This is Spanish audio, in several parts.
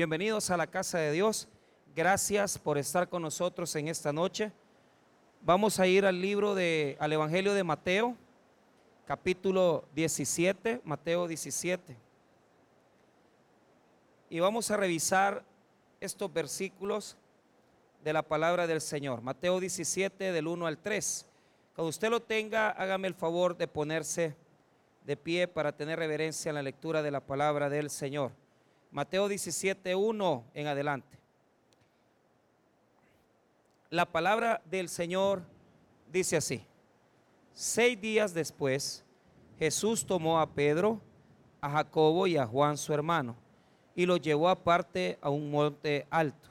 bienvenidos a la casa de Dios. Gracias por estar con nosotros en esta noche. Vamos a ir al libro de, al Evangelio de Mateo, capítulo 17, Mateo 17. Y vamos a revisar estos versículos de la palabra del Señor. Mateo 17, del 1 al 3. Cuando usted lo tenga, hágame el favor de ponerse de pie para tener reverencia en la lectura de la palabra del Señor. Mateo 17, 1 en adelante. La palabra del Señor dice así. Seis días después, Jesús tomó a Pedro, a Jacobo y a Juan su hermano, y los llevó aparte a un monte alto,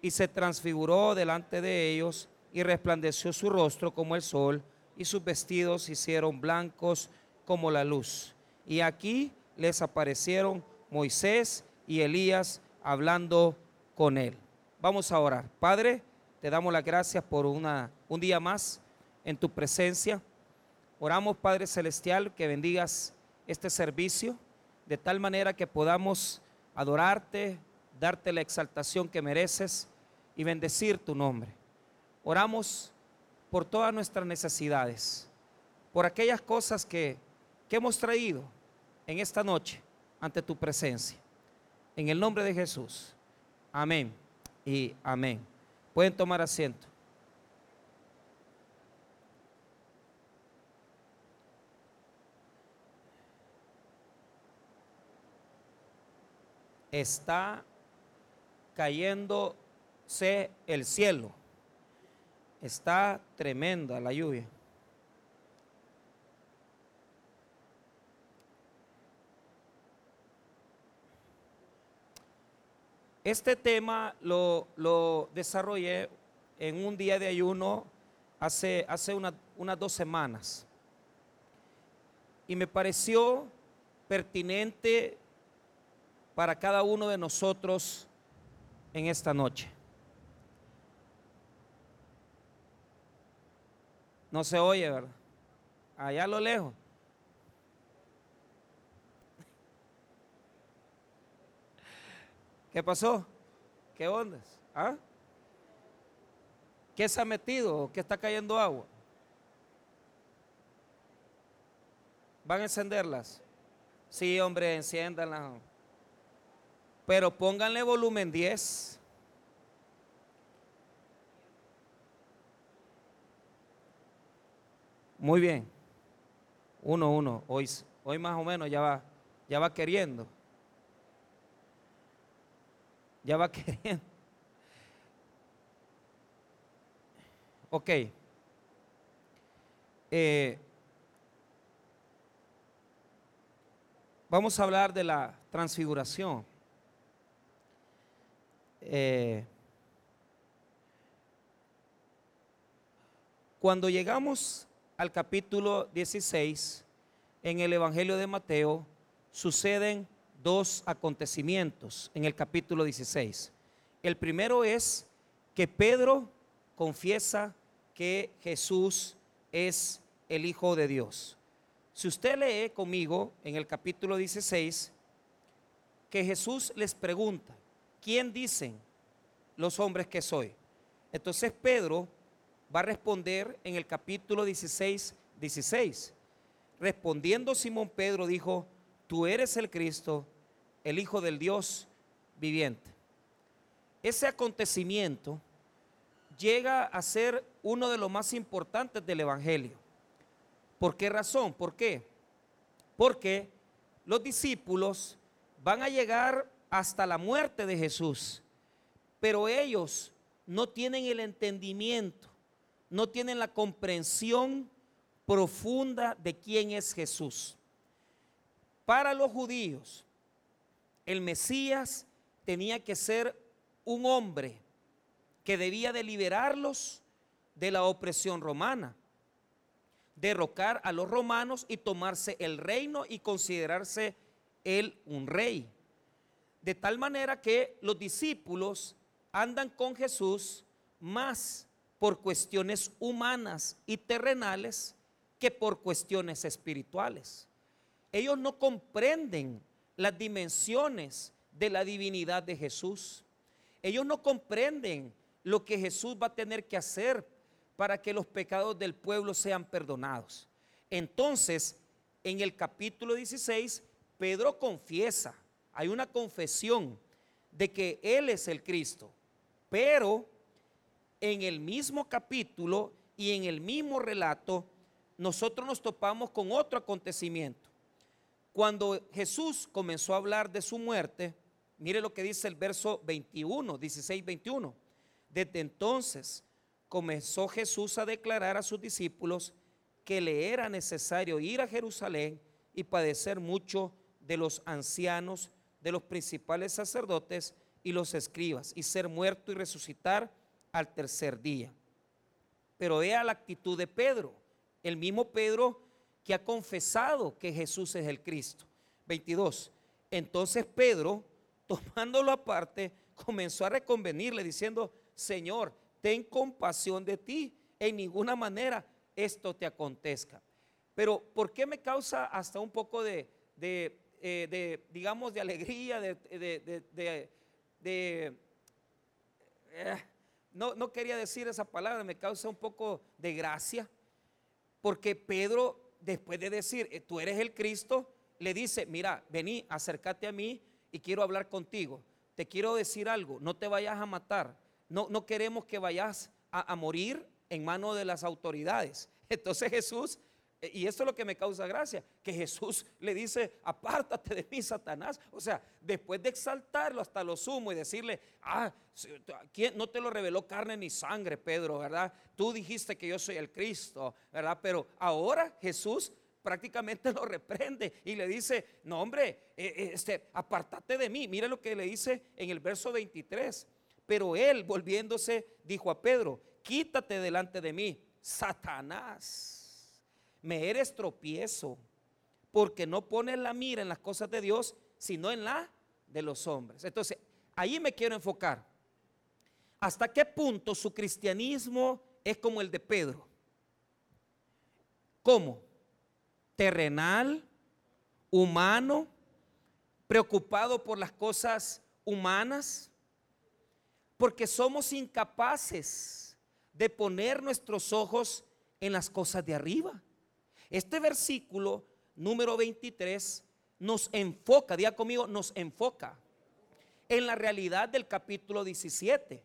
y se transfiguró delante de ellos, y resplandeció su rostro como el sol, y sus vestidos hicieron blancos como la luz. Y aquí les aparecieron Moisés y Elías hablando con él. Vamos a orar. Padre, te damos las gracias por una, un día más en tu presencia. Oramos, Padre Celestial, que bendigas este servicio de tal manera que podamos adorarte, darte la exaltación que mereces y bendecir tu nombre. Oramos por todas nuestras necesidades, por aquellas cosas que, que hemos traído en esta noche ante tu presencia. En el nombre de Jesús. Amén y amén. Pueden tomar asiento. Está cayéndose el cielo. Está tremenda la lluvia. Este tema lo, desarrollé en un día de ayuno hace, hace unas dos semanas. Y me pareció pertinente para cada uno de nosotros en esta noche. No se oye, ¿verdad? Allá a lo lejos. ¿Qué pasó? ¿Qué ondas? ¿Ah? ¿Qué se ha metido? ¿Qué está cayendo agua? ¿Van a encenderlas? Sí, hombre, enciéndanlas. Pero pónganle volumen 10. Muy bien. Uno, uno. Hoy, hoy más o menos ya va, ya va queriendo ya va queriendo. Ok. Eh, vamos a hablar de la transfiguración. Eh, cuando llegamos al capítulo 16, en el Evangelio de Mateo, suceden dos acontecimientos en el capítulo 16. El primero es que Pedro confiesa que Jesús es el Hijo de Dios. Si usted lee conmigo en el capítulo 16, que Jesús les pregunta, ¿quién dicen los hombres que soy? Entonces Pedro va a responder en el capítulo 16, 16. Respondiendo Simón Pedro dijo, tú eres el Cristo, el Hijo del Dios viviente. Ese acontecimiento llega a ser uno de los más importantes del Evangelio. ¿Por qué razón? ¿Por qué? Porque los discípulos van a llegar hasta la muerte de Jesús, pero ellos no tienen el entendimiento, no tienen la comprensión profunda de quién es Jesús. Para los judíos, el Mesías tenía que ser un hombre que debía de liberarlos de la opresión romana, derrocar a los romanos y tomarse el reino y considerarse él un rey. De tal manera que los discípulos andan con Jesús más por cuestiones humanas y terrenales que por cuestiones espirituales. Ellos no comprenden las dimensiones de la divinidad de Jesús. Ellos no comprenden lo que Jesús va a tener que hacer para que los pecados del pueblo sean perdonados. Entonces, en el capítulo 16, Pedro confiesa, hay una confesión de que Él es el Cristo, pero en el mismo capítulo y en el mismo relato, nosotros nos topamos con otro acontecimiento. Cuando Jesús comenzó a hablar de su muerte, mire lo que dice el verso 21, 16, 21. Desde entonces comenzó Jesús a declarar a sus discípulos que le era necesario ir a Jerusalén y padecer mucho de los ancianos, de los principales sacerdotes y los escribas, y ser muerto y resucitar al tercer día. Pero vea la actitud de Pedro, el mismo Pedro que ha confesado que Jesús es el Cristo. 22. Entonces Pedro, tomándolo aparte, comenzó a reconvenirle diciendo, Señor, ten compasión de ti, en ninguna manera esto te acontezca. Pero ¿por qué me causa hasta un poco de, eh, digamos, de alegría, de, eh, no, no quería decir esa palabra, me causa un poco de gracia, porque Pedro, después de decir, eh, tú eres el Cristo, le dice, mira, vení, acércate a mí y quiero hablar contigo. Te quiero decir algo, no te vayas a matar, no, no queremos que vayas a, a morir en manos de las autoridades. Entonces Jesús y esto es lo que me causa gracia, que Jesús le dice, apártate de mí, Satanás. O sea, después de exaltarlo hasta lo sumo y decirle, ah, ¿quién no te lo reveló carne ni sangre, Pedro, verdad? Tú dijiste que yo soy el Cristo, ¿verdad? Pero ahora Jesús prácticamente lo reprende y le dice, no hombre, eh, eh, este, apártate de mí. Mire lo que le dice en el verso 23. Pero él, volviéndose, dijo a Pedro, quítate delante de mí, Satanás me eres tropiezo, porque no pones la mira en las cosas de Dios, sino en la de los hombres. Entonces, ahí me quiero enfocar. ¿Hasta qué punto su cristianismo es como el de Pedro? ¿Cómo? Terrenal, humano, preocupado por las cosas humanas, porque somos incapaces de poner nuestros ojos en las cosas de arriba. Este versículo número 23 nos enfoca, diga conmigo, nos enfoca en la realidad del capítulo 17.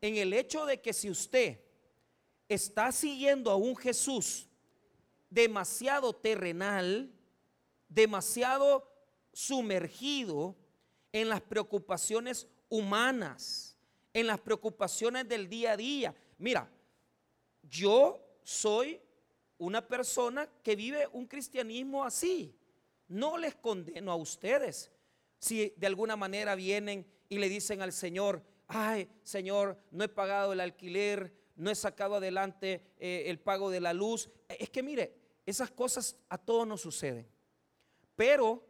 En el hecho de que si usted está siguiendo a un Jesús demasiado terrenal, demasiado sumergido en las preocupaciones humanas, en las preocupaciones del día a día. Mira, yo soy una persona que vive un cristianismo así. No les condeno a ustedes. Si de alguna manera vienen y le dicen al Señor, ay, Señor, no he pagado el alquiler, no he sacado adelante eh, el pago de la luz. Es que mire, esas cosas a todos nos suceden. Pero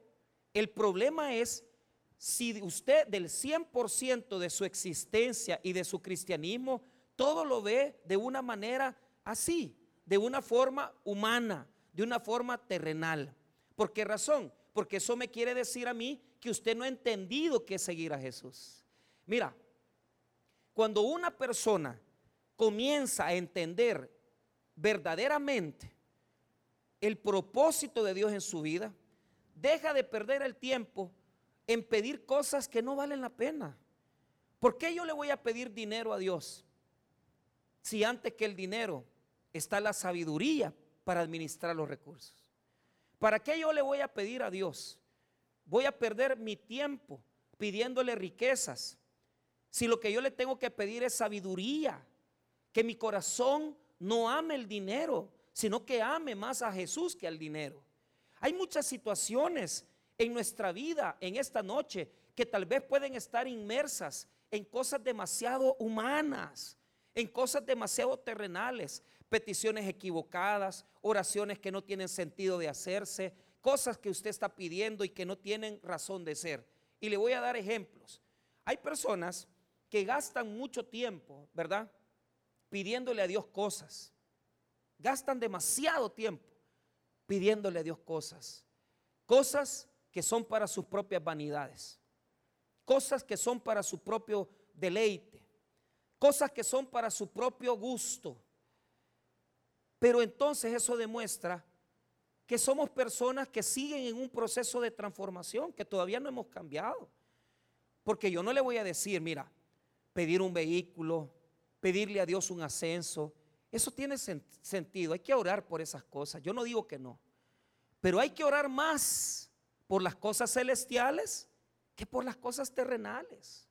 el problema es si usted del 100% de su existencia y de su cristianismo, todo lo ve de una manera así de una forma humana, de una forma terrenal. ¿Por qué razón? Porque eso me quiere decir a mí que usted no ha entendido qué es seguir a Jesús. Mira, cuando una persona comienza a entender verdaderamente el propósito de Dios en su vida, deja de perder el tiempo en pedir cosas que no valen la pena. ¿Por qué yo le voy a pedir dinero a Dios? Si antes que el dinero está la sabiduría para administrar los recursos. ¿Para qué yo le voy a pedir a Dios? Voy a perder mi tiempo pidiéndole riquezas. Si lo que yo le tengo que pedir es sabiduría, que mi corazón no ame el dinero, sino que ame más a Jesús que al dinero. Hay muchas situaciones en nuestra vida en esta noche que tal vez pueden estar inmersas en cosas demasiado humanas, en cosas demasiado terrenales, peticiones equivocadas, oraciones que no tienen sentido de hacerse, cosas que usted está pidiendo y que no tienen razón de ser. Y le voy a dar ejemplos. Hay personas que gastan mucho tiempo, ¿verdad? Pidiéndole a Dios cosas. Gastan demasiado tiempo pidiéndole a Dios cosas. Cosas que son para sus propias vanidades. cosas que son para su propio deleite, cosas que son para su propio gusto. Pero entonces eso demuestra que somos personas que siguen en un proceso de transformación, que todavía no hemos cambiado. Porque yo no le voy a decir, mira, pedir un vehículo, pedirle a Dios un ascenso, eso tiene sentido, hay que orar por esas cosas, yo no digo que no, pero hay que orar más por las cosas celestiales que por las cosas terrenales.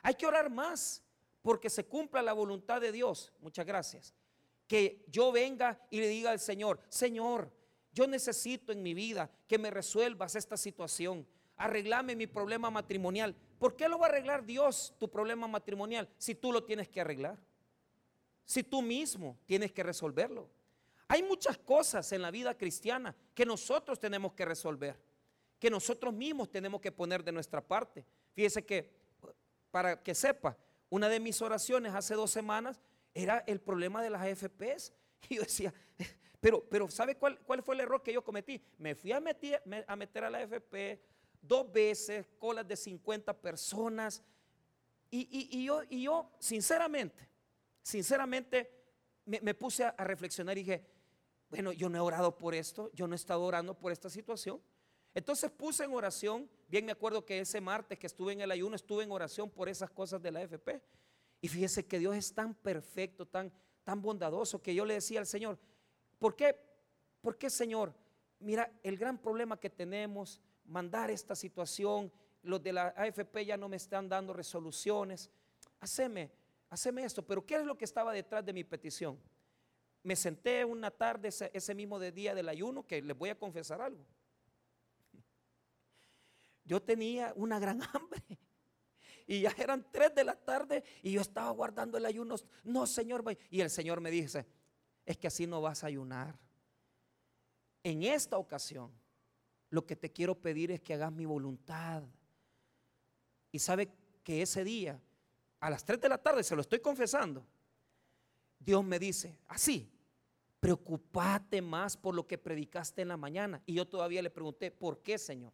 Hay que orar más porque se cumpla la voluntad de Dios. Muchas gracias. Que yo venga y le diga al Señor, Señor, yo necesito en mi vida que me resuelvas esta situación. Arreglame mi problema matrimonial. ¿Por qué lo va a arreglar Dios tu problema matrimonial si tú lo tienes que arreglar? Si tú mismo tienes que resolverlo. Hay muchas cosas en la vida cristiana que nosotros tenemos que resolver que nosotros mismos tenemos que poner de nuestra parte. Fíjese que, para que sepa, una de mis oraciones hace dos semanas era el problema de las AFPs. Y yo decía, pero, pero ¿sabe cuál, cuál fue el error que yo cometí? Me fui a meter, a, meter a la AFP dos veces, colas de 50 personas. Y, yo, y yo, sinceramente, sinceramente, me, puse a reflexionar y dije, bueno, yo no he orado por esto, yo no he estado orando por esta situación. Entonces puse en oración, bien me acuerdo que ese martes que estuve en el ayuno, estuve en oración por esas cosas de la FP. Y fíjese que Dios es tan perfecto, tan, tan bondadoso, que yo le decía al Señor, ¿por qué? ¿Por qué, Señor? Mira, el gran problema que tenemos, mandar esta situación, los de la AFP ya no me están dando resoluciones. Haceme, haceme esto. Pero ¿qué es lo que estaba detrás de mi petición? Me senté una tarde ese, mismo día del ayuno, que les voy a confesar algo yo tenía una gran hambre. Y ya eran tres de la tarde y yo estaba guardando el ayuno. No, Señor. Y el Señor me dice, es que así no vas a ayunar. En esta ocasión, lo que te quiero pedir es que hagas mi voluntad. Y sabe que ese día, a las tres de la tarde, se lo estoy confesando, Dios me dice, así, preocupate más por lo que predicaste en la mañana. Y yo todavía le pregunté, ¿por qué, Señor?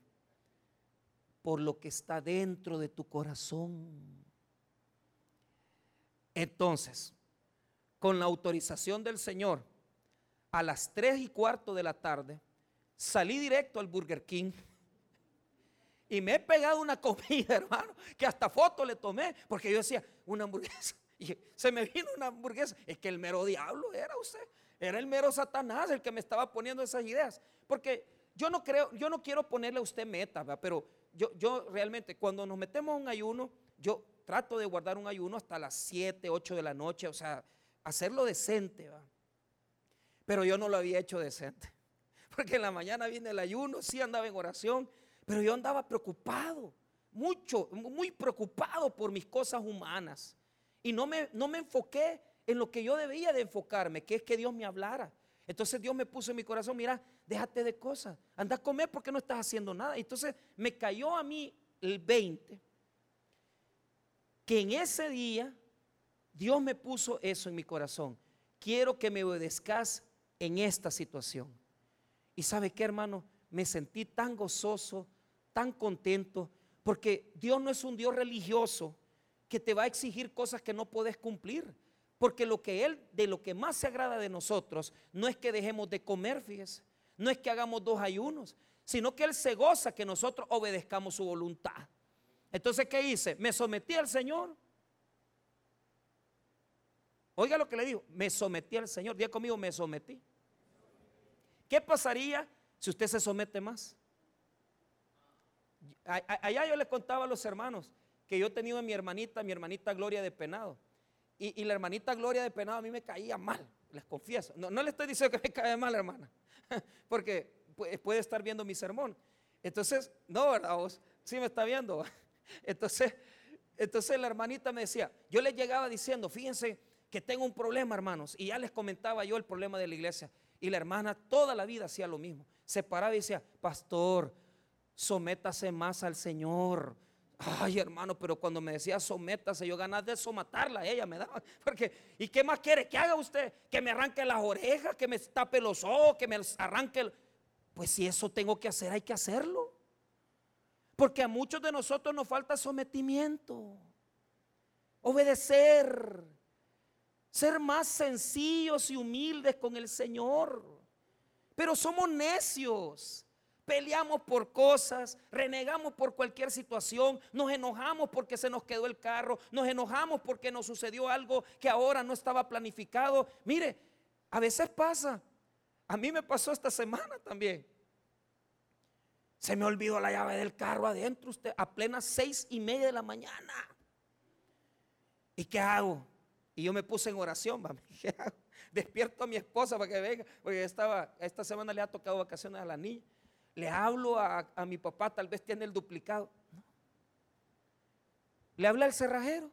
Por lo que está dentro de tu corazón. Entonces, con la autorización del Señor, a las tres y cuarto de la tarde, salí directo al Burger King y me he pegado una comida, hermano, que hasta foto le tomé, porque yo decía, una hamburguesa. Y se me vino una hamburguesa. Es que el mero diablo era usted. Era el mero Satanás el que me estaba poniendo esas ideas. Porque yo no creo, yo no quiero ponerle a usted meta, pero yo, realmente cuando nos metemos a un ayuno, yo trato de guardar un ayuno hasta las 7, 8 de la noche, o sea, hacerlo decente, ¿va? Pero yo no lo había hecho decente. Porque en la mañana viene el ayuno, sí andaba en oración, pero yo andaba preocupado, mucho, muy preocupado por mis cosas humanas. Y no me, no me enfoqué en lo que yo debía de enfocarme, que es que Dios me hablara. Entonces Dios me puso en mi corazón, mira, déjate de cosas, anda a comer porque no estás haciendo nada. Entonces me cayó a mí el 20, que en ese día Dios me puso eso en mi corazón. Quiero que me obedezcas en esta situación. Y sabe qué, hermano, me sentí tan gozoso, tan contento, porque Dios no es un Dios religioso que te va a exigir cosas que no puedes cumplir. Porque lo que Él, de lo que más se agrada de nosotros, no es que dejemos de comer, fíjese, no es que hagamos dos ayunos, sino que Él se goza que nosotros obedezcamos su voluntad. Entonces, ¿qué hice? Me sometí al Señor. Oiga lo que le digo, me sometí al Señor. Día conmigo, me sometí. ¿Qué pasaría si usted se somete más? Allá yo le contaba a los hermanos que yo tenido a mi hermanita, mi hermanita Gloria de Penado. Y, la hermanita Gloria de Penado a mí me caía mal, les confieso. No, le estoy diciendo que me cae mal, hermana, porque puede estar viendo mi sermón. Entonces, no, ¿verdad? Vos sí me está viendo. Entonces, entonces la hermanita me decía, yo le llegaba diciendo, fíjense que tengo un problema, hermanos, y ya les comentaba yo el problema de la iglesia. Y la hermana toda la vida hacía lo mismo. Se paraba y decía, pastor, sométase más al Señor Ay, hermano, pero cuando me decía sométase, yo ganas de somatarla, ella me daba. Porque, ¿y qué más quiere que haga usted? Que me arranque las orejas, que me tape los ojos, que me arranque. Pues si eso tengo que hacer, hay que hacerlo. Porque a muchos de nosotros nos falta sometimiento, obedecer, ser más sencillos y humildes con el Señor. Pero somos necios. Peleamos por cosas, renegamos por cualquier situación, nos enojamos porque se nos quedó el carro, nos enojamos porque nos sucedió algo que ahora no estaba planificado. Mire, a veces pasa. A mí me pasó esta semana también. Se me olvidó la llave del carro adentro, usted, a plena seis y media de la mañana. ¿Y qué hago? Y yo me puse en oración, Despierto a mi esposa para que venga, porque estaba, esta semana le ha tocado vacaciones a la niña. Le hablo a, mi papá, tal vez tiene el duplicado. Le habla al cerrajero.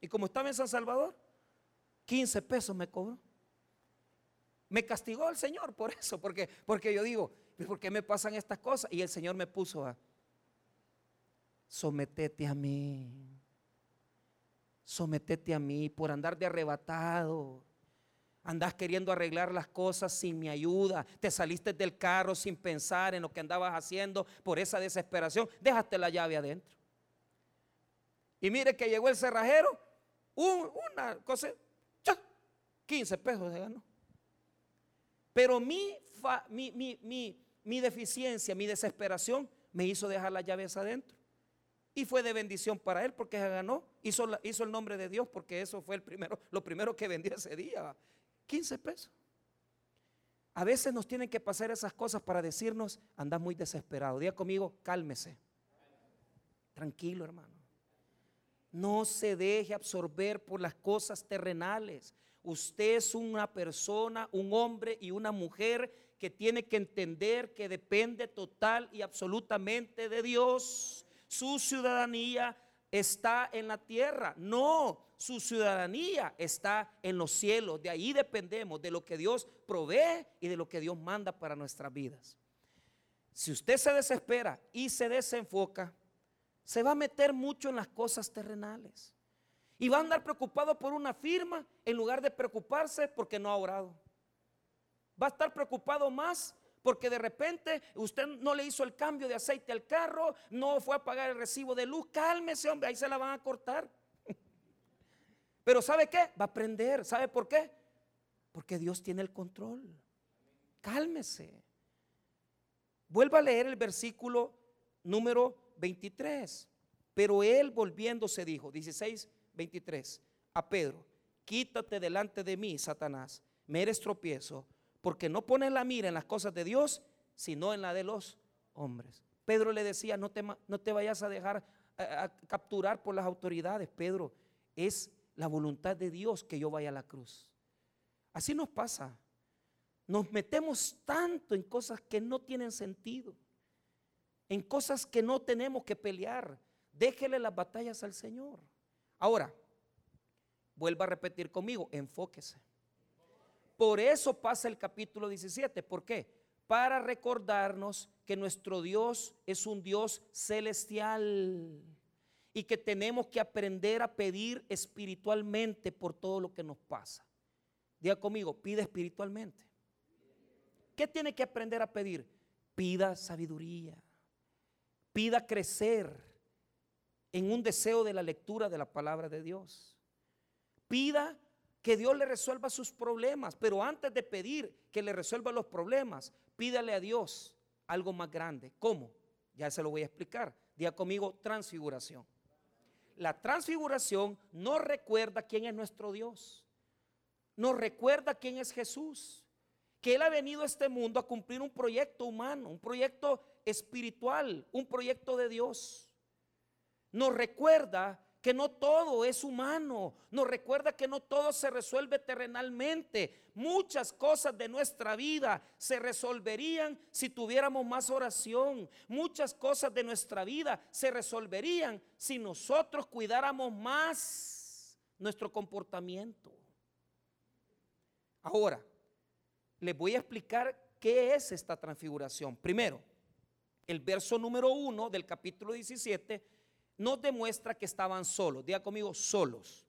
Y como estaba en San Salvador, 15 pesos me cobró. Me castigó el Señor por eso, porque, porque yo digo, ¿por qué me pasan estas cosas? Y el Señor me puso a, sometete a mí, sometete a mí por andar de arrebatado. Andás queriendo arreglar las cosas sin mi ayuda. Te saliste del carro sin pensar en lo que andabas haciendo por esa desesperación. Déjate la llave adentro. Y mire que llegó el cerrajero. una cosa, 15 pesos se ganó. Pero mi, mi, deficiencia, mi desesperación me hizo dejar las llaves adentro. Y fue de bendición para él porque se ganó. Hizo, hizo el nombre de Dios porque eso fue el primero, lo primero que vendió ese día. 15 pesos. A veces nos tienen que pasar esas cosas para decirnos, anda muy desesperado. Diga conmigo, cálmese. Tranquilo, hermano. No se deje absorber por las cosas terrenales. Usted es una persona, un hombre y una mujer que tiene que entender que depende total y absolutamente de Dios. Su ciudadanía está en la tierra. No, su ciudadanía está en los cielos. De ahí dependemos de lo que Dios provee y de lo que Dios manda para nuestras vidas. Si usted se desespera y se desenfoca, se va a meter mucho en las cosas terrenales. Y va a andar preocupado por una firma en lugar de preocuparse porque no ha orado. Va a estar preocupado más porque de repente usted no le hizo el cambio de aceite al carro, no fue a pagar el recibo de luz. Cálmese, hombre, ahí se la van a cortar. Pero ¿sabe qué? Va a aprender. ¿Sabe por qué? Porque Dios tiene el control. Cálmese. Vuelva a leer el versículo número 23. Pero él volviéndose dijo, 16, 23, a Pedro, quítate delante de mí, Satanás, me eres tropiezo, porque no pones la mira en las cosas de Dios, sino en la de los hombres. Pedro le decía, no te, no te vayas a dejar capturar por las autoridades, Pedro, es la voluntad de Dios que yo vaya a la cruz. Así nos pasa. Nos metemos tanto en cosas que no tienen sentido, en cosas que no tenemos que pelear. Déjele las batallas al Señor. Ahora, vuelva a repetir conmigo, enfóquese. Por eso pasa el capítulo 17. ¿Por qué? Para recordarnos que nuestro Dios es un Dios celestial y que tenemos que aprender a pedir espiritualmente por todo lo que nos pasa. Diga conmigo, pide espiritualmente. ¿Qué tiene que aprender a pedir? Pida sabiduría, pida crecer en un deseo de la lectura de la palabra de Dios. Pida que Dios le resuelva sus problemas, pero antes de pedir que le resuelva los problemas, pídale a Dios algo más grande. ¿Cómo? Ya se lo voy a explicar. Diga conmigo, transfiguración. La transfiguración nos recuerda quién es nuestro Dios. Nos recuerda quién es Jesús. Que Él ha venido a este mundo a cumplir un proyecto humano, un proyecto espiritual, un proyecto de Dios nos recuerda que no todo es humano, nos recuerda que no todo se resuelve terrenalmente. Muchas cosas de nuestra vida se resolverían si tuviéramos más oración. Muchas cosas de nuestra vida se resolverían si nosotros cuidáramos más nuestro comportamiento. Ahora, les voy a explicar qué es esta transfiguración. Primero, el verso número uno del capítulo 17 nos demuestra que estaban solos. Diga conmigo, solos.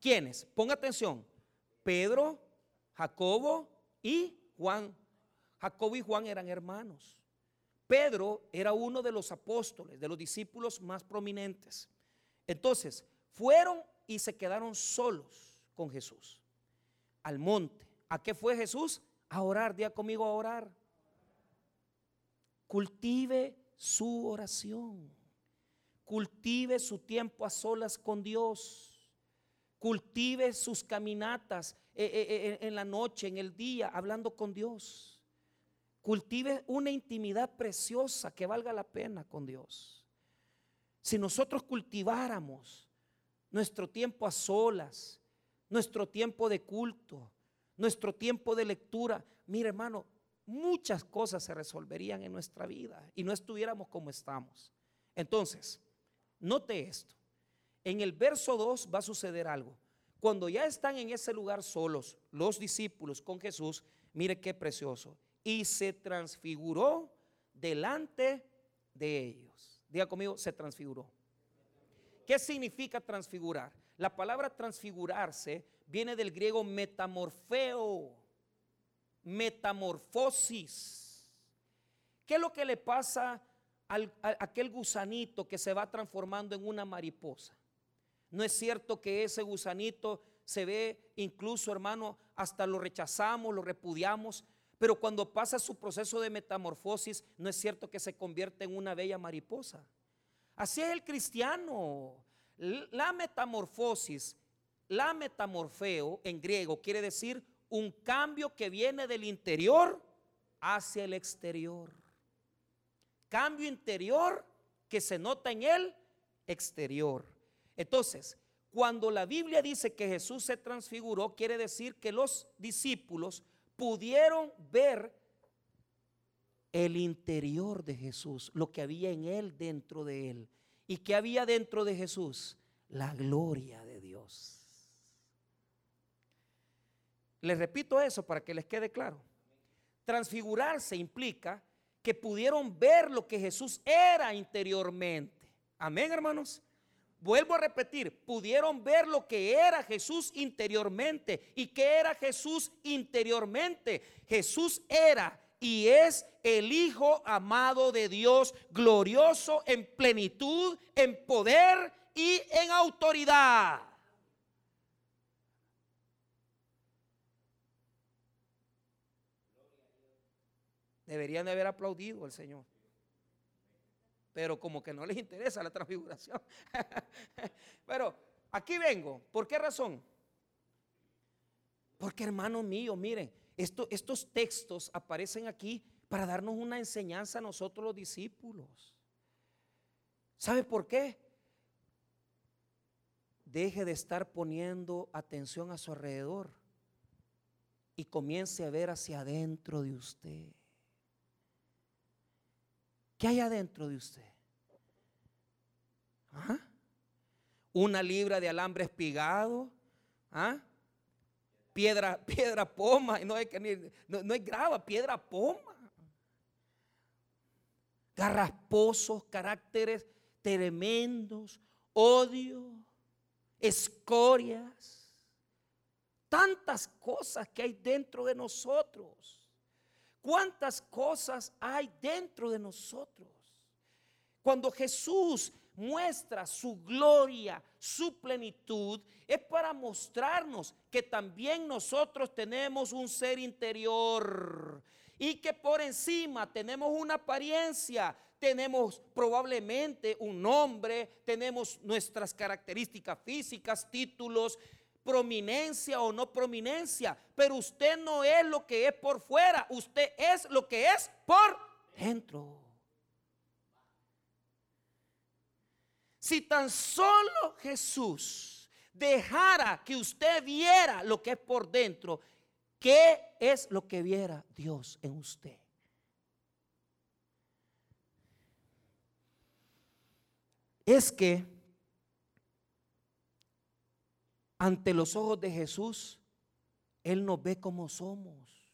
¿Quiénes? Ponga atención. Pedro, Jacobo y Juan. Jacobo y Juan eran hermanos. Pedro era uno de los apóstoles, de los discípulos más prominentes. Entonces, fueron y se quedaron solos con Jesús al monte. ¿A qué fue Jesús? A orar, día conmigo a orar. Cultive su oración. Cultive su tiempo a solas con Dios. Cultive sus caminatas eh, eh, eh, en la noche, en el día, hablando con Dios. Cultive una intimidad preciosa que valga la pena con Dios. Si nosotros cultiváramos nuestro tiempo a solas, nuestro tiempo de culto, nuestro tiempo de lectura, mire hermano, muchas cosas se resolverían en nuestra vida y no estuviéramos como estamos. Entonces, note esto. En el verso 2 va a suceder algo. Cuando ya están en ese lugar solos, los discípulos con Jesús, mire qué precioso. Y se transfiguró delante de ellos. Diga conmigo, se transfiguró. ¿Qué significa transfigurar? La palabra transfigurarse viene del griego metamorfeo, metamorfosis. ¿Qué es lo que le pasa aquel gusanito que se va transformando en una mariposa? No es cierto que ese gusanito se ve incluso, hermano, hasta lo rechazamos, lo repudiamos, pero cuando pasa su proceso de metamorfosis, no es cierto que se convierte en una bella mariposa. Así es el cristiano. La metamorfosis, la metamorfeo en griego quiere decir un cambio que viene del interior hacia el exterior. Cambio interior que se nota en el exterior. Entonces, cuando la Biblia dice que Jesús se transfiguró, quiere decir que los discípulos pudieron ver el interior de Jesús, lo que había en él dentro de él. ¿Y que había dentro de Jesús? La gloria de Dios. Les repito eso para que les quede claro. Transfigurarse implica que pudieron ver lo que Jesús era interiormente. Amén, hermanos. Vuelvo a repetir, pudieron ver lo que era Jesús interiormente. ¿Y qué era Jesús interiormente? Jesús era y es el Hijo amado de Dios, glorioso en plenitud, en poder y en autoridad. Deberían de haber aplaudido al Señor. Pero como que no les interesa la transfiguración. Pero aquí vengo. ¿Por qué razón? Porque hermanos míos, miren, estos textos aparecen aquí para darnos una enseñanza a nosotros los discípulos. ¿Sabe por qué? Deje de estar poniendo atención a su alrededor y comience a ver hacia adentro de usted. ¿Qué hay adentro de usted? ¿Ah? Una libra de alambre espigado. ¿Ah? piedra, piedra poma, no no, no es grava, piedra poma. Garrasposos, caracteres tremendos, odio, escorias, tantas cosas que hay dentro de nosotros. ¿Cuántas cosas hay dentro de nosotros? Cuando Jesús muestra su gloria, su plenitud, es para mostrarnos que también nosotros tenemos un ser interior y que por encima tenemos una apariencia, tenemos probablemente un nombre, tenemos nuestras características físicas, títulos, prominencia o no prominencia, pero usted no es lo que es por fuera, usted es lo que es por dentro. Si tan solo Jesús dejara que usted viera lo que es por dentro, ¿qué es lo que viera Dios en usted? Es que ante los ojos de Jesús, Él nos ve como somos.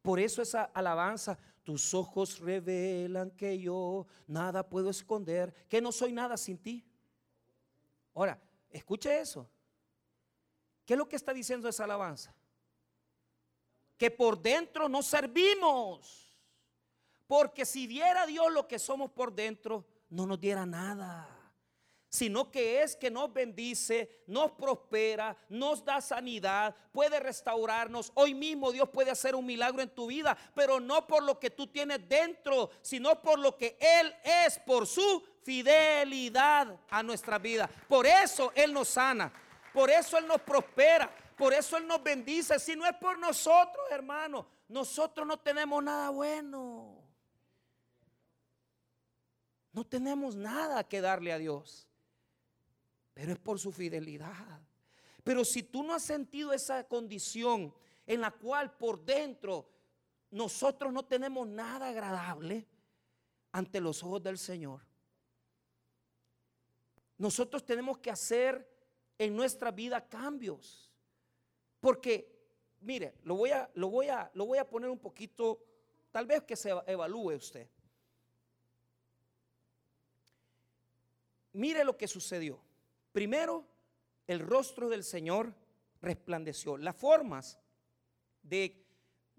Por eso esa alabanza, tus ojos revelan que yo nada puedo esconder, que no soy nada sin ti. Ahora, escuche eso. ¿Qué es lo que está diciendo esa alabanza? Que por dentro no servimos. Porque si diera Dios lo que somos por dentro, no nos diera nada sino que es que nos bendice, nos prospera, nos da sanidad, puede restaurarnos. Hoy mismo Dios puede hacer un milagro en tu vida, pero no por lo que tú tienes dentro, sino por lo que Él es, por su fidelidad a nuestra vida. Por eso Él nos sana, por eso Él nos prospera, por eso Él nos bendice. Si no es por nosotros, hermano, nosotros no tenemos nada bueno. No tenemos nada que darle a Dios pero es por su fidelidad. Pero si tú no has sentido esa condición en la cual por dentro nosotros no tenemos nada agradable ante los ojos del Señor, nosotros tenemos que hacer en nuestra vida cambios. Porque, mire, lo voy a, lo voy a, lo voy a poner un poquito, tal vez que se evalúe usted. Mire lo que sucedió. Primero, el rostro del Señor resplandeció. Las formas de,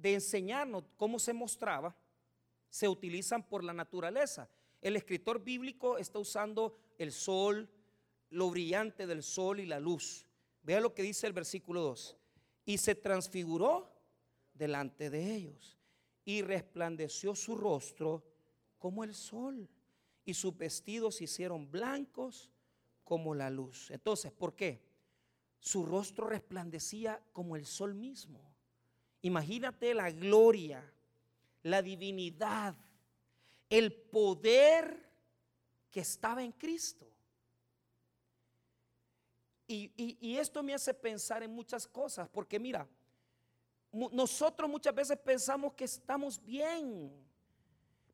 enseñarnos cómo se mostraba se utilizan por la naturaleza. El escritor bíblico está usando el sol, lo brillante del sol y la luz. Vea lo que dice el versículo 2. Y se transfiguró delante de ellos y resplandeció su rostro como el sol y sus vestidos se hicieron blancos como la luz. Entonces, ¿por qué? Su rostro resplandecía como el sol mismo. Imagínate la gloria, la divinidad, el poder que estaba en Cristo. Y, esto me hace pensar en muchas cosas, porque mira, nosotros muchas veces pensamos que estamos bien,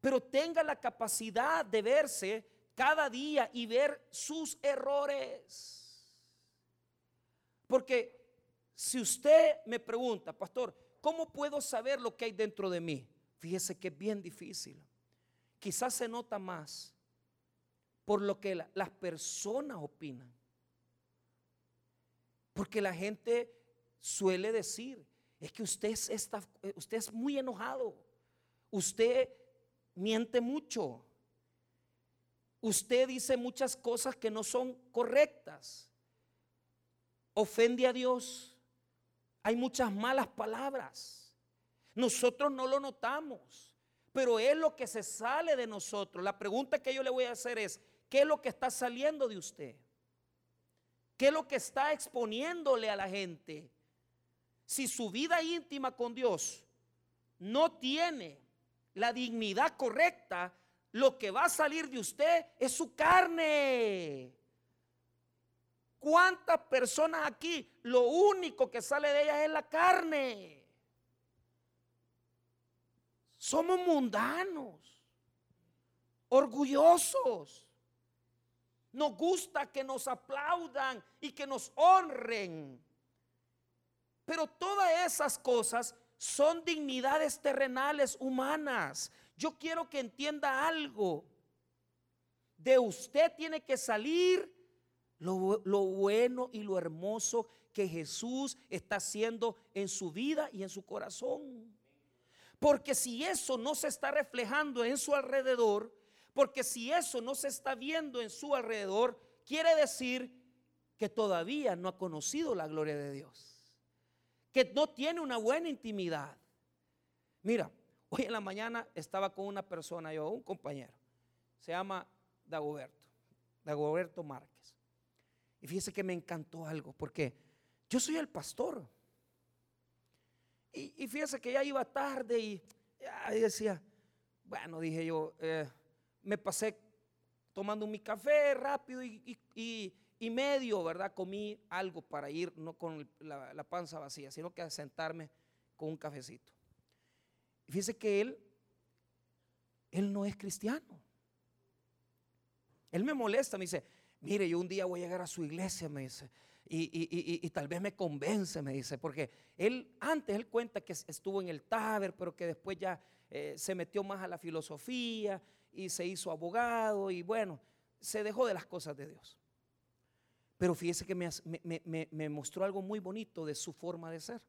pero tenga la capacidad de verse cada día y ver sus errores. Porque si usted me pregunta, pastor, ¿cómo puedo saber lo que hay dentro de mí? Fíjese que es bien difícil. Quizás se nota más por lo que las personas opinan. Porque la gente suele decir, es que usted, está, usted es muy enojado, usted miente mucho, Usted dice muchas cosas que no son correctas. Ofende a Dios. Hay muchas malas palabras. Nosotros no lo notamos, pero es lo que se sale de nosotros. La pregunta que yo le voy a hacer es, ¿qué es lo que está saliendo de usted? ¿Qué es lo que está exponiéndole a la gente? Si su vida íntima con Dios no tiene la dignidad correcta, lo que va a salir de usted es su carne. ¿Cuántas personas aquí lo único que sale de ellas es la carne? Somos mundanos, orgullosos. Nos gusta que nos aplaudan y que nos honren. Pero todas esas cosas son dignidades terrenales humanas. Yo quiero que entienda algo. De usted tiene que salir lo, lo, bueno y lo hermoso que Jesús está haciendo en su vida y en su corazón. Porque si eso no se está reflejando en su alrededor, porque si eso no se está viendo en su alrededor, quiere decir que todavía no ha conocido la gloria de Dios, que no tiene una buena intimidad. Mira, Hoy en la mañana estaba con una persona, yo, un compañero, se llama Dagoberto, Dagoberto Márquez. Y fíjese que me encantó algo, porque yo soy el pastor. Y, fíjese que ya iba tarde y, decía, bueno, dije yo, eh, me pasé tomando mi café rápido y, medio, ¿verdad? Comí algo para ir, no con la, la panza vacía, sino que a sentarme con un cafecito. Y fíjese que él, él no es cristiano. Él me molesta, me dice, mire, yo un día voy a llegar a su iglesia, me dice, y, tal vez me convence, me dice, porque él antes, él cuenta que estuvo en el Taber, pero que después ya eh, se metió más a la filosofía y se hizo abogado y bueno, se dejó de las cosas de Dios. Pero fíjese que me mostró algo muy bonito de su forma de ser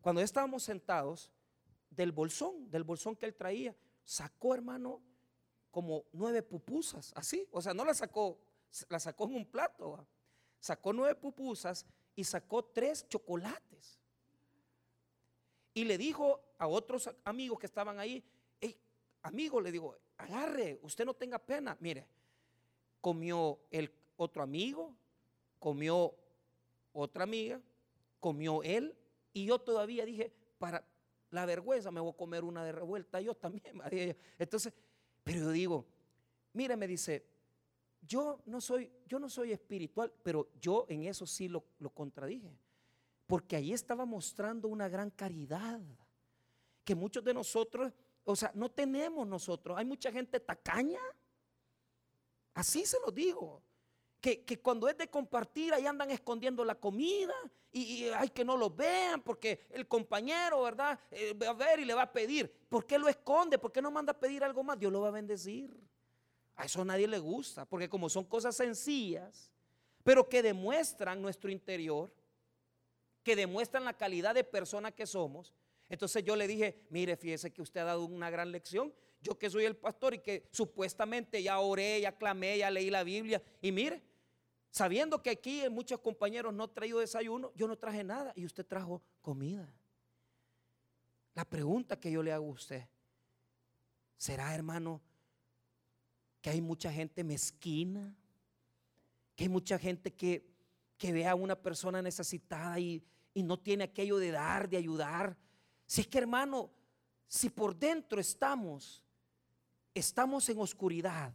cuando estábamos sentados, del bolsón, del bolsón que él traía, sacó, hermano, como nueve pupusas, así. O sea, no la sacó, la sacó en un plato. Sacó nueve pupusas y sacó tres chocolates. Y le dijo a otros amigos que estaban ahí, hey, amigo, le digo, agarre, usted no tenga pena. Mire, comió el otro amigo, comió otra amiga, comió él, y yo todavía dije, para la vergüenza me voy a comer una de revuelta, yo también. Entonces, pero yo digo, mire, me dice, yo no soy, yo no soy espiritual, pero yo en eso sí lo, lo contradije. Porque ahí estaba mostrando una gran caridad. Que muchos de nosotros, o sea, no tenemos nosotros. Hay mucha gente tacaña. Así se lo digo. Que, cuando es de compartir, ahí andan escondiendo la comida y, hay que no lo vean porque el compañero, ¿verdad? Eh, va a ver y le va a pedir. ¿Por qué lo esconde? ¿Por qué no manda a pedir algo más? Dios lo va a bendecir. A eso nadie le gusta, porque como son cosas sencillas, pero que demuestran nuestro interior, que demuestran la calidad de persona que somos. Entonces yo le dije, mire, fíjese que usted ha dado una gran lección. Yo que soy el pastor y que supuestamente ya oré, ya clamé, ya leí la Biblia. Y mire, sabiendo que aquí muchos compañeros no traído desayuno, yo no traje nada y usted trajo comida. La pregunta que yo le hago a usted, ¿será hermano que hay mucha gente mezquina? Que hay mucha gente que, que ve a una persona necesitada y, y no tiene aquello de dar, de ayudar. Si es que hermano, si por dentro estamos, estamos en oscuridad,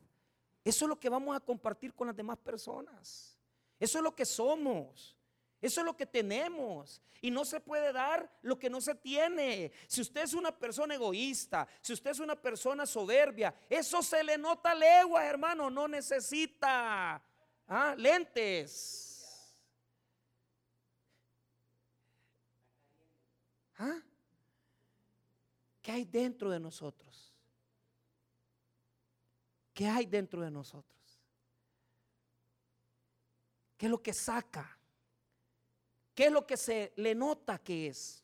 eso es lo que vamos a compartir con las demás personas. Eso es lo que somos. Eso es lo que tenemos. Y no se puede dar lo que no se tiene. Si usted es una persona egoísta, si usted es una persona soberbia, eso se le nota legua, hermano. No necesita ¿ah? lentes. ¿Ah? ¿Qué hay dentro de nosotros? ¿Qué hay dentro de nosotros? ¿Qué es lo que saca? ¿Qué es lo que se le nota que es?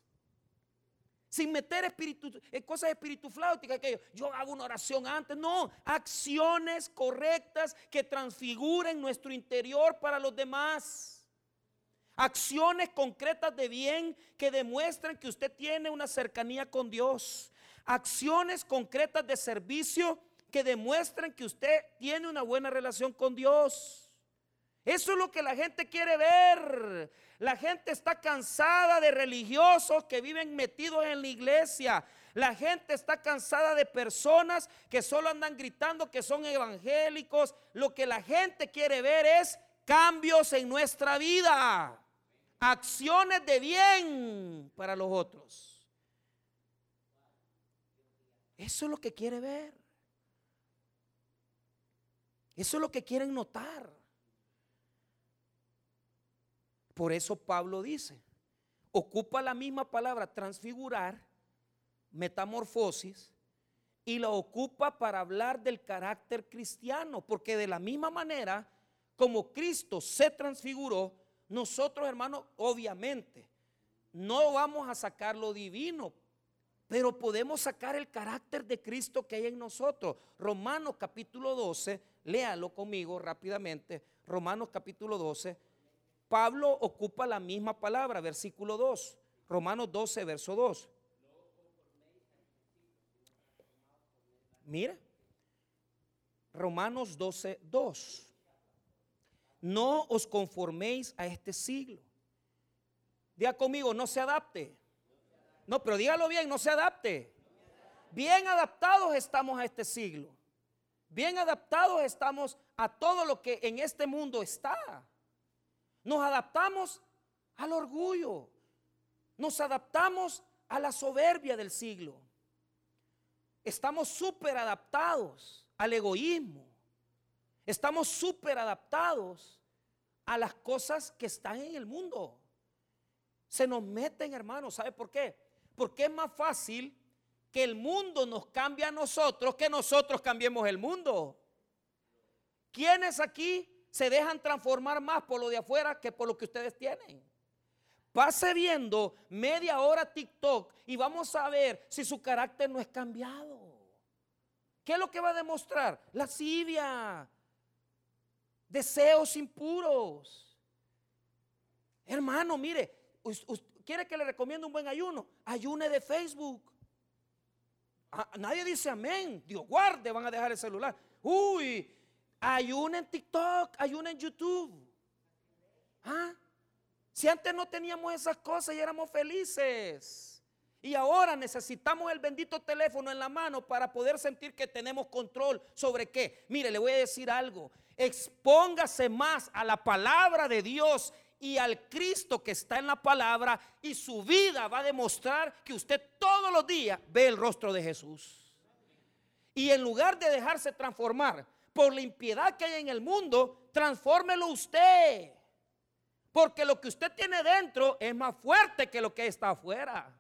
Sin meter espíritu, eh, cosas flauticas que yo hago una oración antes. No, acciones correctas que transfiguren nuestro interior para los demás. Acciones concretas de bien que demuestren que usted tiene una cercanía con Dios. Acciones concretas de servicio que demuestren que usted tiene una buena relación con Dios. Eso es lo que la gente quiere ver. La gente está cansada de religiosos que viven metidos en la iglesia. La gente está cansada de personas que solo andan gritando que son evangélicos. Lo que la gente quiere ver es cambios en nuestra vida. Acciones de bien para los otros. Eso es lo que quiere ver. Eso es lo que quieren notar. Por eso Pablo dice, ocupa la misma palabra transfigurar, metamorfosis, y la ocupa para hablar del carácter cristiano, porque de la misma manera como Cristo se transfiguró, nosotros hermanos, obviamente, no vamos a sacar lo divino, pero podemos sacar el carácter de Cristo que hay en nosotros. Romanos capítulo 12, léalo conmigo rápidamente. Romanos capítulo 12. Pablo ocupa la misma palabra, versículo 2. Romanos 12, verso 2. Mira. Romanos 12, 2. No os conforméis a este siglo. Diga conmigo, no se adapte. No, pero dígalo bien, no se adapte. Bien adaptados estamos a este siglo. Bien adaptados estamos a todo lo que en este mundo está. Nos adaptamos al orgullo. Nos adaptamos a la soberbia del siglo. Estamos súper adaptados al egoísmo. Estamos súper adaptados a las cosas que están en el mundo. Se nos meten, hermanos. ¿Sabe por qué? Porque es más fácil que el mundo nos cambie a nosotros que nosotros cambiemos el mundo. ¿Quiénes aquí se dejan transformar más por lo de afuera que por lo que ustedes tienen? Pase viendo media hora TikTok y vamos a ver si su carácter no es cambiado. ¿Qué es lo que va a demostrar? Lascivia, deseos impuros. Hermano, mire, ¿quiere que le recomiende un buen ayuno? Ayune de Facebook. Ah, nadie dice amén. Dios guarde, van a dejar el celular. Uy, ayune en TikTok, ayune en YouTube. ¿Ah? Si antes no teníamos esas cosas y éramos felices. Y ahora necesitamos el bendito teléfono en la mano para poder sentir que tenemos control sobre qué. Mire, le voy a decir algo. Expóngase más a la palabra de Dios y al Cristo que está en la palabra y su vida va a demostrar que usted todos los días ve el rostro de Jesús. Y en lugar de dejarse transformar por la impiedad que hay en el mundo, transfórmelo usted. Porque lo que usted tiene dentro es más fuerte que lo que está afuera.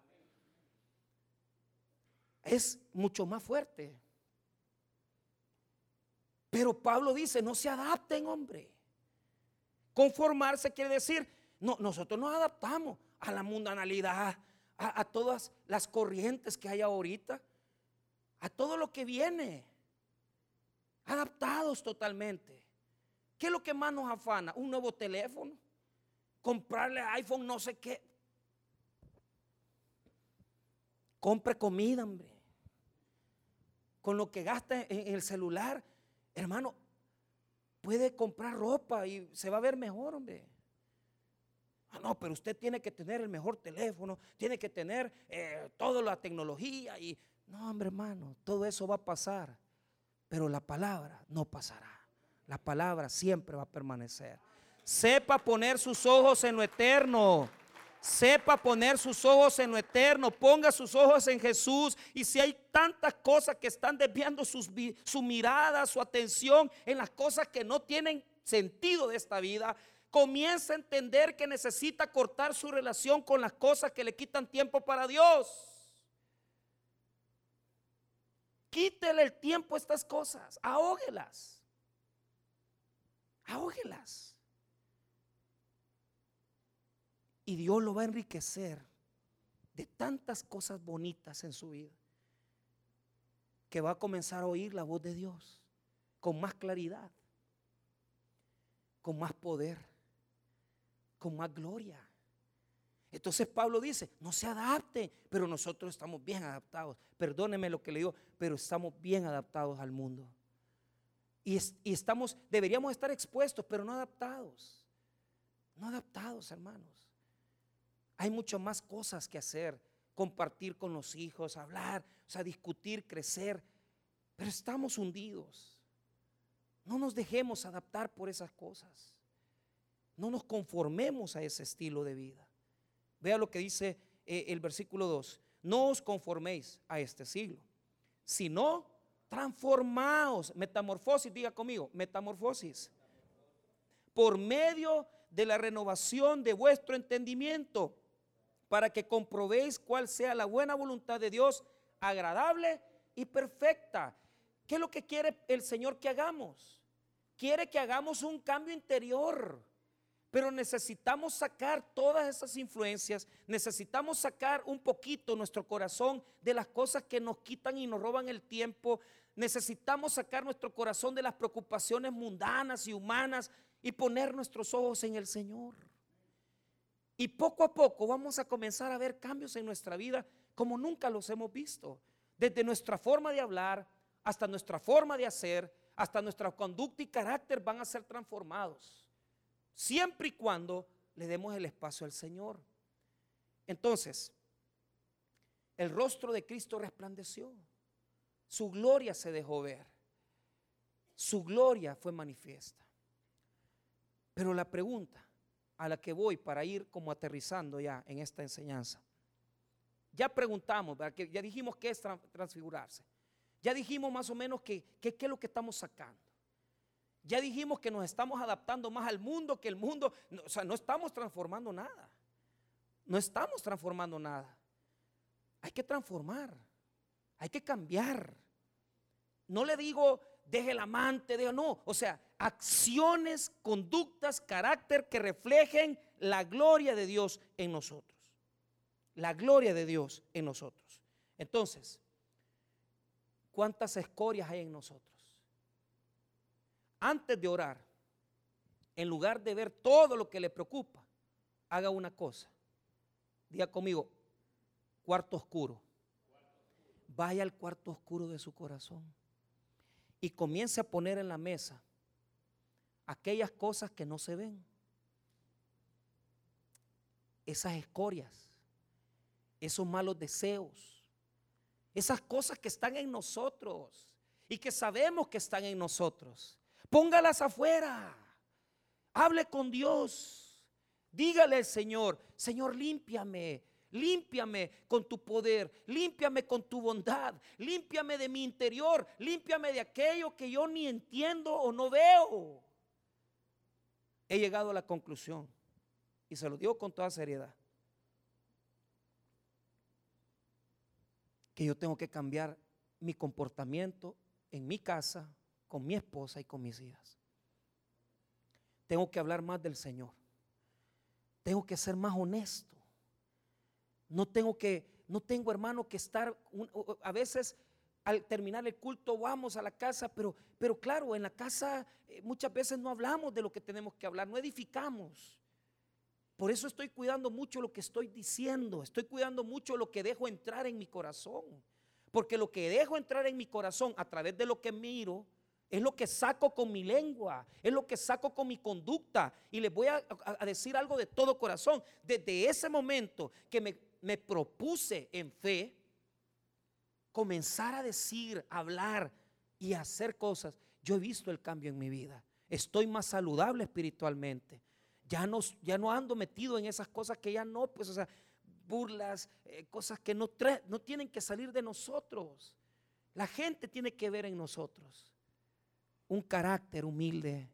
Es mucho más fuerte. Pero Pablo dice, no se adapten, hombre. Conformarse quiere decir, no, nosotros nos adaptamos a la mundanalidad, a, a todas las corrientes que hay ahorita, a todo lo que viene. Adaptados totalmente. ¿Qué es lo que más nos afana? Un nuevo teléfono comprarle iPhone no sé qué. Compre comida, hombre. Con lo que gasta en el celular, hermano, puede comprar ropa y se va a ver mejor, hombre. Ah, no, pero usted tiene que tener el mejor teléfono, tiene que tener eh, toda la tecnología y... No, hombre, hermano, todo eso va a pasar, pero la palabra no pasará. La palabra siempre va a permanecer. Sepa poner sus ojos en lo eterno. Sepa poner sus ojos en lo eterno. Ponga sus ojos en Jesús. Y si hay tantas cosas que están desviando su mirada, su atención en las cosas que no tienen sentido de esta vida, comienza a entender que necesita cortar su relación con las cosas que le quitan tiempo para Dios. Quítele el tiempo a estas cosas. Ahógelas. Ahógelas. Y Dios lo va a enriquecer de tantas cosas bonitas en su vida que va a comenzar a oír la voz de Dios con más claridad, con más poder, con más gloria. Entonces Pablo dice, no se adapte, pero nosotros estamos bien adaptados. Perdóneme lo que le digo, pero estamos bien adaptados al mundo. Y, y estamos, deberíamos estar expuestos, pero no adaptados. No adaptados, hermanos. Hay mucho más cosas que hacer, compartir con los hijos, hablar, o sea, discutir, crecer, pero estamos hundidos. No nos dejemos adaptar por esas cosas. No nos conformemos a ese estilo de vida. Vea lo que dice eh, el versículo 2. No os conforméis a este siglo, sino transformaos. Metamorfosis, diga conmigo, metamorfosis. Por medio de la renovación de vuestro entendimiento para que comprobéis cuál sea la buena voluntad de Dios, agradable y perfecta. ¿Qué es lo que quiere el Señor que hagamos? Quiere que hagamos un cambio interior. Pero necesitamos sacar todas esas influencias, necesitamos sacar un poquito nuestro corazón de las cosas que nos quitan y nos roban el tiempo. Necesitamos sacar nuestro corazón de las preocupaciones mundanas y humanas y poner nuestros ojos en el Señor. Y poco a poco vamos a comenzar a ver cambios en nuestra vida como nunca los hemos visto. Desde nuestra forma de hablar hasta nuestra forma de hacer, hasta nuestra conducta y carácter van a ser transformados. Siempre y cuando le demos el espacio al Señor. Entonces, el rostro de Cristo resplandeció. Su gloria se dejó ver. Su gloria fue manifiesta. Pero la pregunta, a la que voy para ir como aterrizando ya en esta enseñanza. Ya preguntamos, que ya dijimos qué es transfigurarse. Ya dijimos más o menos que, qué es lo que estamos sacando. Ya dijimos que nos estamos adaptando más al mundo que el mundo. o sea, no estamos transformando nada. No estamos transformando nada. Hay que transformar. Hay que cambiar. No le digo deje el amante, deje, no, o sea, acciones, conductas, carácter que reflejen la gloria de Dios en nosotros. La gloria de Dios en nosotros. Entonces, ¿cuántas escorias hay en nosotros? Antes de orar, en lugar de ver todo lo que le preocupa, haga una cosa. Diga conmigo, cuarto oscuro. Vaya al cuarto oscuro de su corazón y comience a poner en la mesa aquellas cosas que no se ven. Esas escorias, esos malos deseos, esas cosas que están en nosotros y que sabemos que están en nosotros. Póngalas afuera. Hable con Dios. Dígale al Señor, Señor, límpiame, Límpiame con tu poder, límpiame con tu bondad, límpiame de mi interior, límpiame de aquello que yo ni entiendo o no veo. He llegado a la conclusión, y se lo digo con toda seriedad, que yo tengo que cambiar mi comportamiento en mi casa, con mi esposa y con mis hijas. Tengo que hablar más del Señor. Tengo que ser más honesto. No tengo que, no tengo hermano que estar, a veces al terminar el culto vamos a la casa, pero, pero claro, en la casa eh, muchas veces no hablamos de lo que tenemos que hablar, no edificamos. Por eso estoy cuidando mucho lo que estoy diciendo, estoy cuidando mucho lo que dejo entrar en mi corazón. Porque lo que dejo entrar en mi corazón a través de lo que miro, es lo que saco con mi lengua, es lo que saco con mi conducta. Y les voy a, a decir algo de todo corazón. Desde ese momento que me me propuse en fe comenzar a decir, hablar y hacer cosas, yo he visto el cambio en mi vida. Estoy más saludable espiritualmente. Ya no, ya no ando metido en esas cosas que ya no, pues, o burlas, eh, cosas que no, no tienen que salir de nosotros. La gente tiene que ver en nosotros un carácter humilde,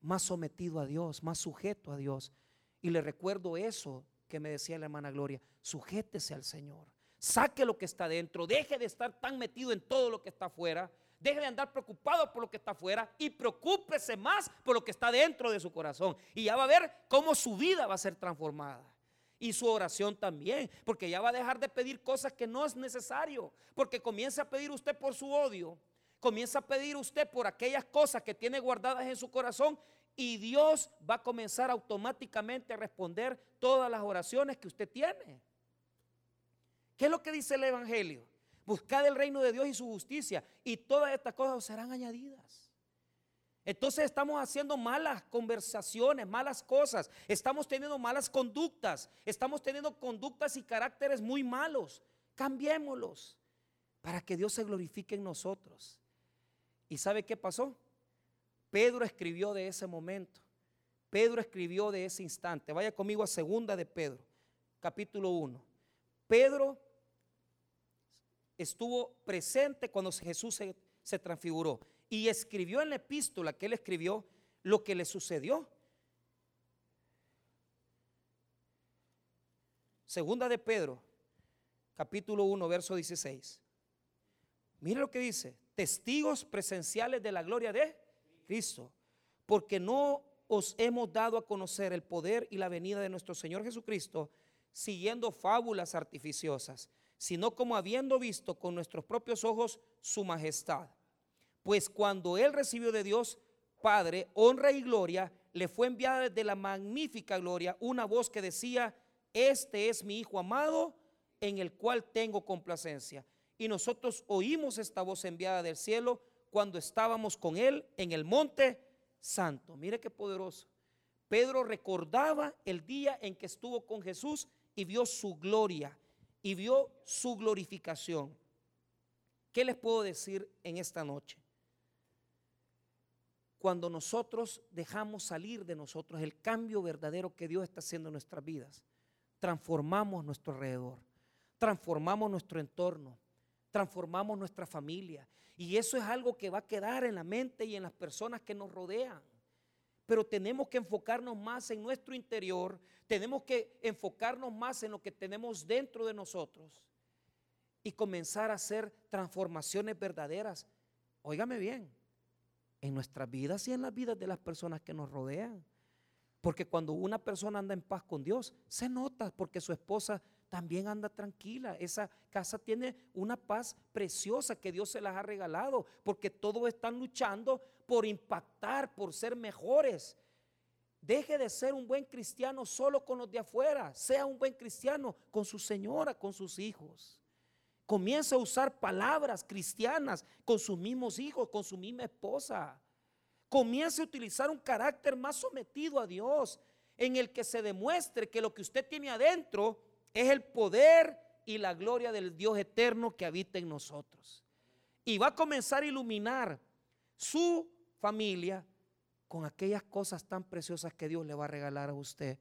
más sometido a Dios, más sujeto a Dios. Y le recuerdo eso que me decía la hermana Gloria, sujétese al Señor. Saque lo que está dentro, deje de estar tan metido en todo lo que está afuera, deje de andar preocupado por lo que está afuera y preocúpese más por lo que está dentro de su corazón. Y ya va a ver cómo su vida va a ser transformada. Y su oración también, porque ya va a dejar de pedir cosas que no es necesario, porque comienza a pedir usted por su odio, comienza a pedir usted por aquellas cosas que tiene guardadas en su corazón y Dios va a comenzar automáticamente a responder todas las oraciones que usted tiene. ¿Qué es lo que dice el Evangelio? Buscad el reino de Dios y su justicia y todas estas cosas serán añadidas. Entonces estamos haciendo malas conversaciones, malas cosas, estamos teniendo malas conductas, estamos teniendo conductas y caracteres muy malos. Cambiémoslos para que Dios se glorifique en nosotros. ¿Y sabe qué pasó? Pedro escribió de ese momento. Pedro escribió de ese instante. Vaya conmigo a segunda de Pedro, capítulo 1. Pedro estuvo presente cuando Jesús se, se, transfiguró y escribió en la epístola que él escribió lo que le sucedió. Segunda de Pedro, capítulo 1, verso 16. Mire lo que dice, testigos presenciales de la gloria de Porque no os hemos dado a conocer el poder y la venida de nuestro Señor Jesucristo siguiendo fábulas artificiosas, sino como habiendo visto con nuestros propios ojos su majestad. Pues cuando Él recibió de Dios Padre honra y gloria, le fue enviada desde la magnífica gloria una voz que decía, este es mi Hijo amado, en el cual tengo complacencia. Y nosotros oímos esta voz enviada del cielo cuando estábamos con él en el monte santo. Mire qué poderoso. Pedro recordaba el día en que estuvo con Jesús y vio su gloria y vio su glorificación. ¿Qué les puedo decir en esta noche? Cuando nosotros dejamos salir de nosotros el cambio verdadero que Dios está haciendo en nuestras vidas, transformamos nuestro alrededor, transformamos nuestro entorno, transformamos nuestra familia. Y eso es algo que va a quedar en la mente y en las personas que nos rodean. Pero tenemos que enfocarnos más en nuestro interior, tenemos que enfocarnos más en lo que tenemos dentro de nosotros y comenzar a hacer transformaciones verdaderas óigame bien, en nuestras vidas y en las vidas de las personas que nos rodean. Porque cuando una persona anda en paz con Dios, se nota porque su esposa también anda tranquila. Esa casa tiene una paz preciosa que Dios se las ha regalado, porque todos están luchando por impactar, por ser mejores. Deje de ser un buen cristiano solo con los de afuera, sea un buen cristiano con su señora, con sus hijos. Comienza a usar palabras cristianas con sus mismos hijos, con su misma esposa. Comience a utilizar un carácter más sometido a Dios, en el que se demuestre que lo que usted tiene adentro es el poder y la gloria del Dios eterno que habita en nosotros. Y va a comenzar a iluminar su familia con aquellas cosas tan preciosas que Dios le va a regalar a usted,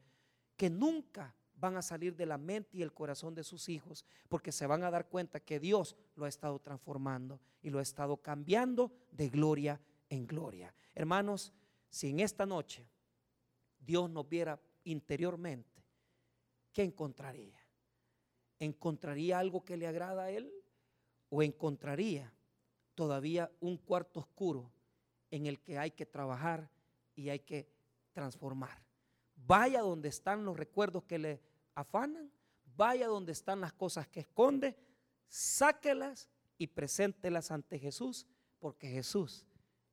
que nunca van a salir de la mente y el corazón de sus hijos, porque se van a dar cuenta que Dios lo ha estado transformando y lo ha estado cambiando de gloria en gloria. Hermanos, si en esta noche Dios nos viera interiormente, ¿qué encontraría? ¿Encontraría algo que le agrada a Él? ¿O encontraría todavía un cuarto oscuro en el que hay que trabajar y hay que transformar? Vaya donde están los recuerdos que le afanan, vaya donde están las cosas que esconde, sáquelas y preséntelas ante Jesús, porque Jesús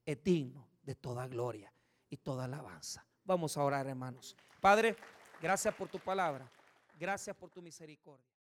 es digno de toda gloria y toda alabanza. Vamos a orar, hermanos. Padre, gracias por tu palabra. Gracias por tu misericordia.